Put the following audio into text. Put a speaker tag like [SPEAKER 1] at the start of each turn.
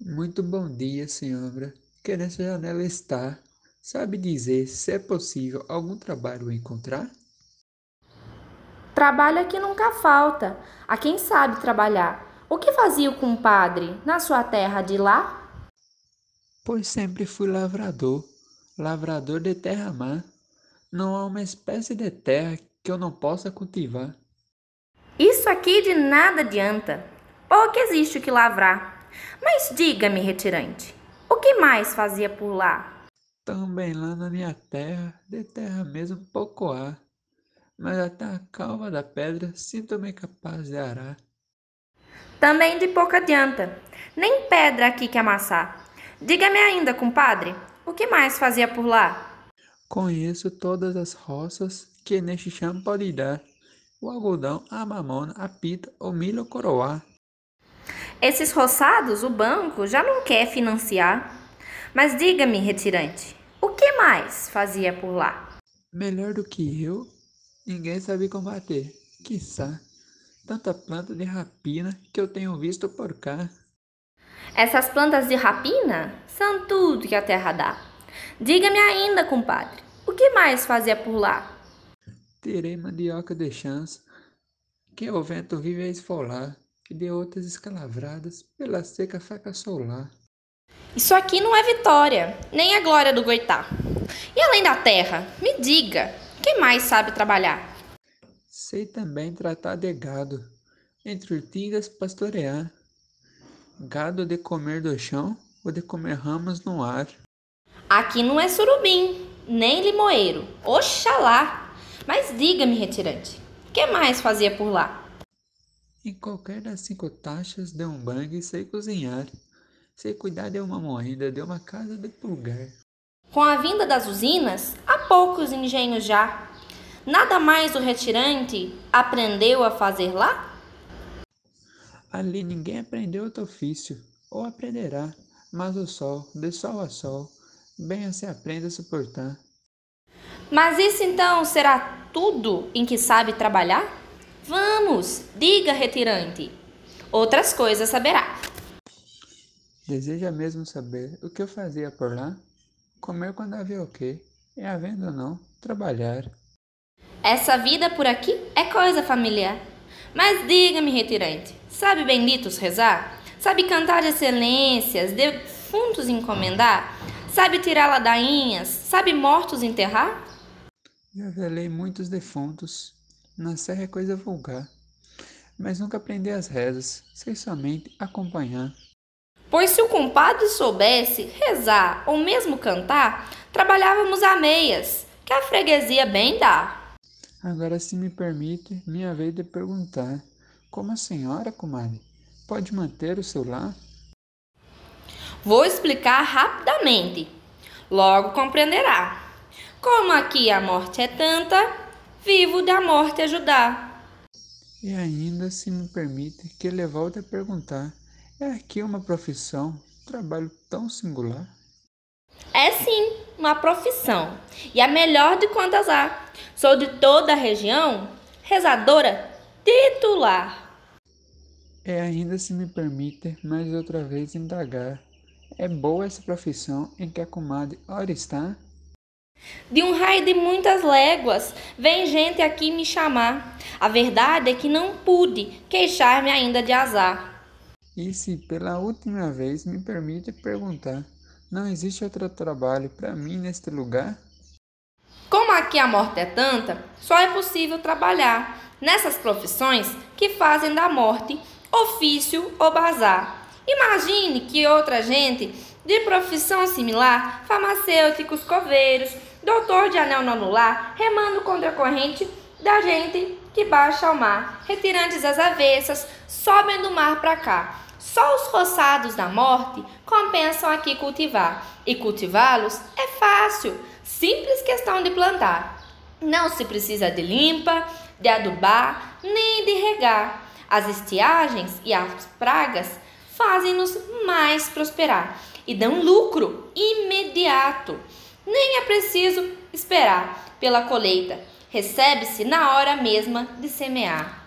[SPEAKER 1] Muito bom dia, senhora. Que nessa janela está. Sabe dizer se é possível algum trabalho encontrar?
[SPEAKER 2] Trabalho aqui nunca falta. A quem sabe trabalhar. O que fazia o compadre na sua terra de lá?
[SPEAKER 1] Pois sempre fui lavrador, lavrador de terra-mar. Não há uma espécie de terra que eu não possa cultivar.
[SPEAKER 2] Isso aqui de nada adianta. Pouco existe o que lavrar. Mas diga-me, retirante, o que mais fazia por lá?
[SPEAKER 1] Também lá na minha terra, de terra mesmo pouco há, mas até a calva da pedra sinto-me capaz de arar.
[SPEAKER 2] Também de pouco adianta, nem pedra aqui que amassar. Diga-me ainda, compadre, o que mais fazia por lá?
[SPEAKER 1] Conheço todas as roças que neste chão pode dar, o algodão, a mamona, a pita, o milho coroar.
[SPEAKER 2] Esses roçados o banco já não quer financiar. Mas diga-me, retirante, o que mais fazia por lá?
[SPEAKER 1] Melhor do que eu, ninguém sabe combater. Quiçá, tanta planta de rapina que eu tenho visto por cá.
[SPEAKER 2] Essas plantas de rapina são tudo que a terra dá. Diga-me ainda, compadre, o que mais fazia por lá?
[SPEAKER 1] Tirei mandioca de chance, que o vento vive a esfolar que de outras escalavradas pela seca faca solar.
[SPEAKER 2] Isso aqui não é vitória, nem a glória do Goitá. E além da terra, me diga, quem mais sabe trabalhar?
[SPEAKER 1] Sei também tratar de gado, entre urtigas pastorear, gado de comer do chão ou de comer ramas no ar.
[SPEAKER 2] Aqui não é surubim, nem limoeiro, oxalá. Mas diga-me, retirante, que mais fazia por lá?
[SPEAKER 1] Em qualquer das cinco taxas de um bang sei cozinhar. Sei cuidar de uma moenda, de uma casa de pulgar.
[SPEAKER 2] Com a vinda das usinas, há poucos engenhos já. Nada mais o retirante aprendeu a fazer lá?
[SPEAKER 1] Ali ninguém aprendeu outro ofício, ou aprenderá, mas o sol, de sol a sol, bem se aprende a suportar.
[SPEAKER 2] Mas isso então será tudo em que sabe trabalhar? Vamos, diga, retirante. Outras coisas saberá.
[SPEAKER 1] Deseja mesmo saber o que eu fazia por lá? Comer quando havia o quê? E havendo ou não, trabalhar.
[SPEAKER 2] Essa vida por aqui é coisa familiar. Mas diga-me, retirante, sabe benditos rezar? Sabe cantar de excelências, defuntos encomendar? Sabe tirar ladainhas? Sabe mortos enterrar?
[SPEAKER 1] Já velei muitos defuntos, na serra é coisa vulgar, mas nunca aprender as rezas, sei somente acompanhar.
[SPEAKER 2] Pois se o compadre soubesse rezar ou mesmo cantar, trabalhávamos a meias, que a freguesia bem dá.
[SPEAKER 1] Agora, se me permite, minha vez de perguntar: como a senhora, comadre, pode manter o seu lar?
[SPEAKER 2] Vou explicar rapidamente. Logo compreenderá. Como aqui a morte é tanta, vivo da morte ajudar.
[SPEAKER 1] E ainda, se me permite, que ele volte a perguntar: é aqui uma profissão, trabalho tão singular?
[SPEAKER 2] É sim, uma profissão, e a melhor de quantas há. Sou de toda a região, rezadora titular.
[SPEAKER 1] É ainda, se me permite, mais outra vez indagar: é boa essa profissão em que a comadre ora está?
[SPEAKER 2] De um raio de muitas léguas, vem gente aqui me chamar. A verdade é que não pude queixar-me ainda de azar.
[SPEAKER 1] E se pela última vez me permite perguntar, não existe outro trabalho para mim neste lugar?
[SPEAKER 2] Como aqui a morte é tanta, só é possível trabalhar nessas profissões que fazem da morte ofício ou bazar. Imagine que outra gente de profissão similar, farmacêuticos, coveiros, doutor de anel no anular, remando contra a corrente da gente que baixa ao mar, retirantes as avessas, sobem do mar para cá. Só os roçados da morte compensam aqui cultivar, e cultivá-los é fácil, simples questão de plantar. Não se precisa de limpa, de adubar, nem de regar. As estiagens e as pragas fazem-nos mais prosperar e dão lucro imediato. Nem é preciso esperar pela colheita, recebe-se na hora mesma de semear.